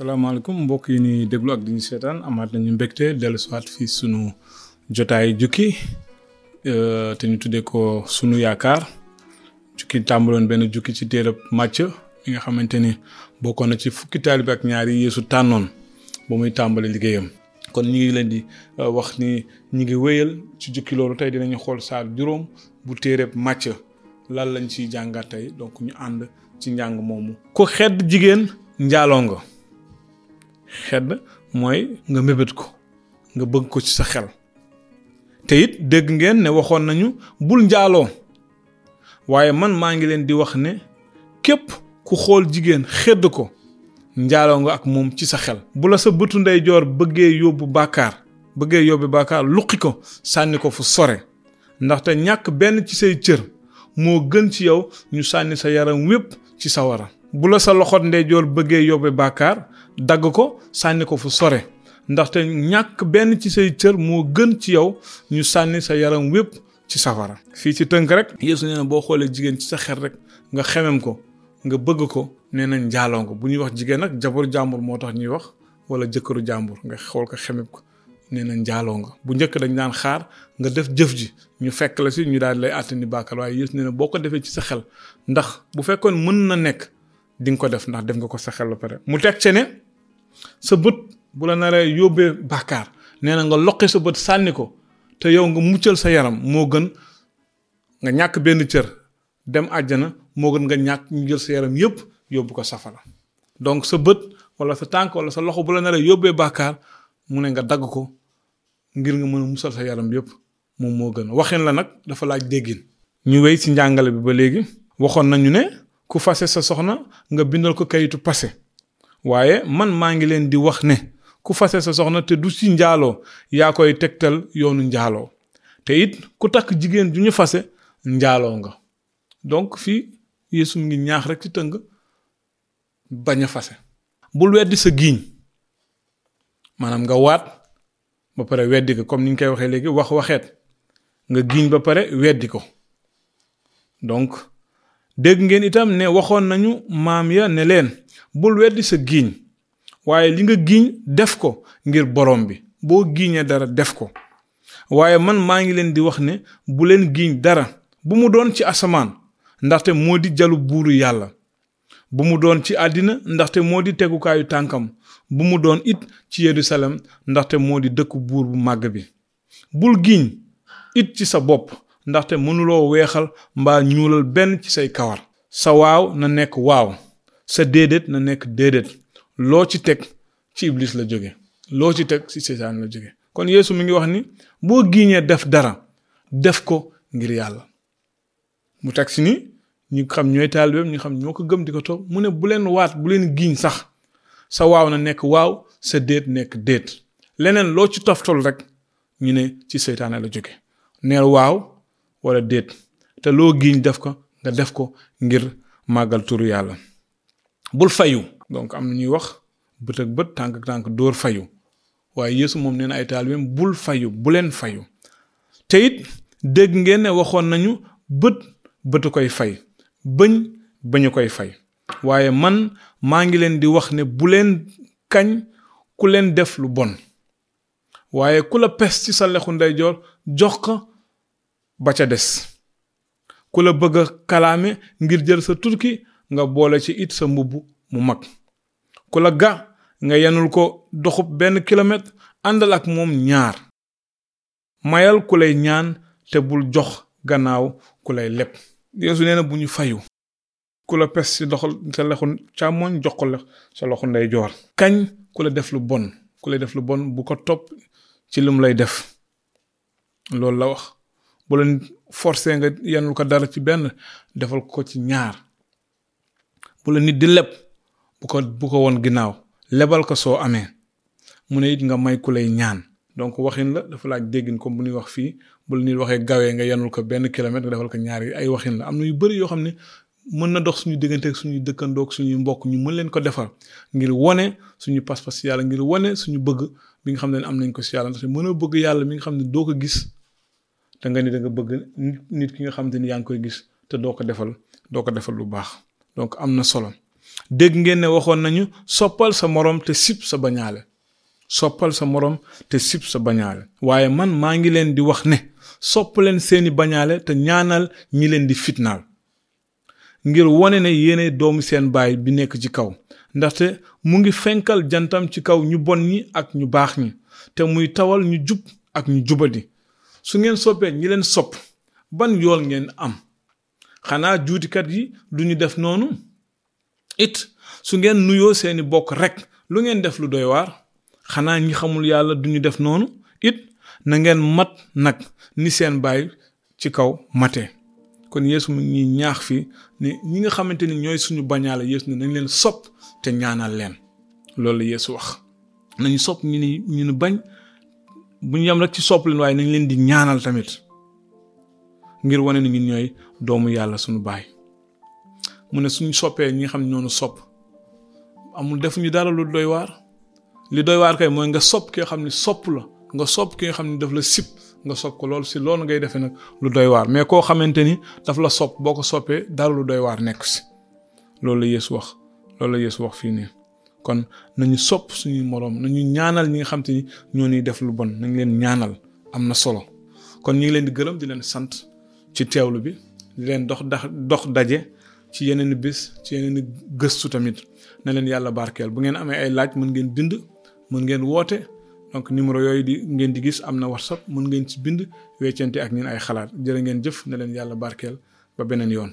salaamaaleykum mbokk yi ñuy déglu ak di ñu seetaan amaat nañu mbégte dellu siwaat fii sunu jotaay jukki euh, te ñu tuddee ko sunu yaakaar jukki tàmbaloon benn jukki ci téerab màcc mi nga xamante ni bokkoon na ci fukki taalibe ak ñaari yeesu tànnoon ba muy tàmbali liggéeyam kon ñu ngi leen di euh, wax ni ñu ngi wéyal ci jukki loolu tey dinañu xool saar juróom bu téereb màcc lan lañ ciy jàngat tey donc ñu ànd ci njàng moomu. ku xedd jigéen njaaloo nga xedd mooy nga mébét ko nga bëgg ko ci sa xel te it dégg ngeen ne waxoon nañu bul njaaloo waaye man maa ngi leen di wax ne képp ku xool jigéen xedd ko njaaloo nga ak moom ci sa xel. bu la sa bëtu ndeyjoor bëggee yóbbu bàkkaar bëggee yóbbu bàkkaar luqi ko sànni ko fu sore. ndaxte ñàkk benn ci say cër moo gën ci yow ñu sànni sa yaram wépp ci sawara bu la sa loxo ndeyjoor bëggee yóbbe bàkkaar dagg ko sànni ko fu sore ndaxte ñàkk benn ci say cër moo gën ci yow ñu sànni sa yaram wépp ci safara fii ci tënk rek Yeesu nee na boo xoolee jigéen ci sa xel rek nga xemem ko nga bëgg ko nee nañ njaaloo ko bu ñuy wax jigéen nag jabaru jàmbur moo tax ñuy wax wala jëkkëru jàmbur nga xool ko xemem ko nee na njaaloo nga bu njëkk dañ daan xaar nga def jëf ji ñu fekk la si ñu daal lay àtte ni bàkkal waaye yées nee na boo ko defee ci sa xel ndax bu fekkoon mën na nekk di nga ko def ndax def nga ko sa xel ba pare mu teg ci ne sa bët bu la naree yóbbee bàkkaar nee na nga loqi sa bët sànni ko te yow nga muccal sa yaram moo gën nga ñàkk benn cër dem àjjana moo gën nga ñàkk ñu jël sa yaram yépp yóbbu ko safara donc sa bët wala sa tànk wala sa loxo bu la naree yóbbee bàkkaar mu ne nga dagg ko ngir nga mën a musal sa yaram yépp moom moo gën waxin la nag dafa laaj déggin ñu wéy ci njàngale bi ba léegi waxoon nañu ne ku fase sa soxna nga bindal ko kayitu pase waaye man maa ngi leen di wax ne ku fase sa soxna te du ci njaaloo yaa koy tegtal yoonu njaaloo te it ku takk jigéen ju ñu fase njaaloo nga donc fii Yeesu ngi ñaax rek ci tëng bañ a fase bul weddi sa giiñ maanaam nga waat ba pare weddi ko comme ni ñu koy waxee léegi wax waxeet nga giiñ ba pare weddi ko donc dégg ngeen itam ne waxoon nañu maam ya ne leen bul weddi sa giiñ waaye li nga giiñ def ko ngir borom bi boo giiñee dara def ko waaye man maa ngi leen di wax ne bu leen giiñ dara bu mu doon ci asamaan ndaxte moo di jalu buuru yàlla bu mu doon ci àddina ndaxte moo di tegukaayu tànkam bu mu doon it ci Yerusalem ndaxte moo di dëkku buur bu màgg bi bul giiñ it ci sa bopp ndaxte mënuloo weexal mbaa ñuulal benn ci say kawar sa waaw na nekk waaw sa déedéet na nekk déedéet loo ci teg ci iblis la jóge loo ci teg ci seytaane la jóge kon yéesu mi ngi wax ni boo giiñee def dara def ko ngir yàlla mu teg si ni ñu xam ñooy taalibeem ñu xam ñoo ko gëm di ko toog mu ne bu leen waat bu leen giiñ sax sa waaw na nekk waaw sa déet nekk déet leneen loo ci toftal rek ñu ne ci seytaane la jóge neel waaw wala déet te loo giiñ def ko nga def ko ngir màggal turu yàlla bul fayu donc am na ñuy wax bët ak bët tànk ak tànk dóor fayu waaye Yeesu moom nee na ay taalibeem bul fayu bu leen fayu te it dégg ngeen ne waxoon nañu bët bëtu koy fay bëñ bañu koy fay waaye man maa ngi leen di wax ne bu leen kañ ku leen def lu bon waaye ku la pes ci sa lexu ndeyjoor jox ko ba ca des ku la bëgg a kalaame ngir jël sa turki nga boole ci it sa mbubb mu mag ku la ga nga yenul ko doxub benn kilomètre àndal ak moom ñaar mayal ku lay ñaan te bul jox gannaaw ku lay leb yeesu nee na bu ñu fayu ku la pes ci doxal sa loxo càmmoñ jox ko la sa loxo nday joor kañ ku la def lu bon ku lay def lu bon bu ko topp ci lu mu lay def loolu la wax bu leen forcé nga yanul ko dara ci benn defal ko ci ñaar bu la nit di leb bu ko bu ko woon ginnaaw lebal ko soo amee mu ne it nga may ku lay ñaan donc waxin la dafa laaj déggin comme bu ñuy wax fii bu la nit waxee gawee nga yanul ko benn kilomètre nga defal ko ñaari ay waxin la am na yu bëri yoo xam ne mën na dox suñu diggante ak suñu dëkkandoog suñuy mbokk ñu mën leen ko defar ngir wane suñu pas-pas si yàlla ngir wane suñu bëgg bi nga xam ne am nañ ko si yàlla ndax mën a bëgg yàlla mi nga xam ne doo ko gis te nga ni da nga bëgg nit ki nga xamante ni yaa ngi koy gis te doo ko defal doo ko defal lu baax donc am na solo dégg ngeen ne waxoon nañu soppal sa moroom te sib sa bañaale soppal sa moroom te sib sa bañaale waaye man maa ngi leen di wax ne sopp leen seeni bañaale te ñaanal ñi leen di fitnaal ngir wone ne yéene doomu seen baay bi nekk ci kaw ndaxte mu ngi fenkal jantam ci kaw ñu bon ñi ak ñu baax ñi te muy tawal ñu jub ak ñu jubadi su ngeen soppee ñi leen sopp ban yool ngeen am xanaa juutikat yi duñu def noonu it su ngeen nuyoo seeni bokk rek lu ngeen def lu doy waar xanaa ñi xamul yàlla duñu def noonu it na ngeen mat nag ni seen baay ci kaw mate kon yeesu mu ngi ñaax fii ne ñi nga xamante ni ñooy suñu bañaale yeesu ne nañ leen sopp te ñaanal leen loolu la yeesu wax nañu sopp ñu ni ñu ni bañ bu ñu yem rek ci sopp leen waaye nañ leen di ñaanal tamit ngir wane ni ñun ñooy doomu yàlla suñu baay mu ne suñu soppee ñi nga xam ne ñoonu sopp amul defuñu dara lu doy waar li doy waar kay mooy nga sopp ki nga xam ne sopp la nga sopp ki nga xam ne daf la sib nga sopp ko loolu si loolu ngay defee nag lu doy waar mais koo xamante ni daf la sopp boo ko soppee dara lu doy waar nekk si loolu la Yeesu wax loolu la Yeesu wax fii nii kon nañu sopp suñuy moroom nañu ñaanal ñi nga xam te ni ñoo ñuy def lu bon nañ leen ñaanal am na solo kon ñu ngi leen di gërëm di leen sant ci teewlu bi di leen dox dax dox daje ci yeneen bis ci yeneen gëstu tamit na leen yàlla barkeel bu ngeen amee ay laaj mën ngeen bind mën ngeen woote donc numéro yooyu di ngeen di gis am na whatsapp mën ngeen ci bind weccante ak ñun ay xalaat jërë ngeen jëf na leen yàlla barkeel ba beneen yoon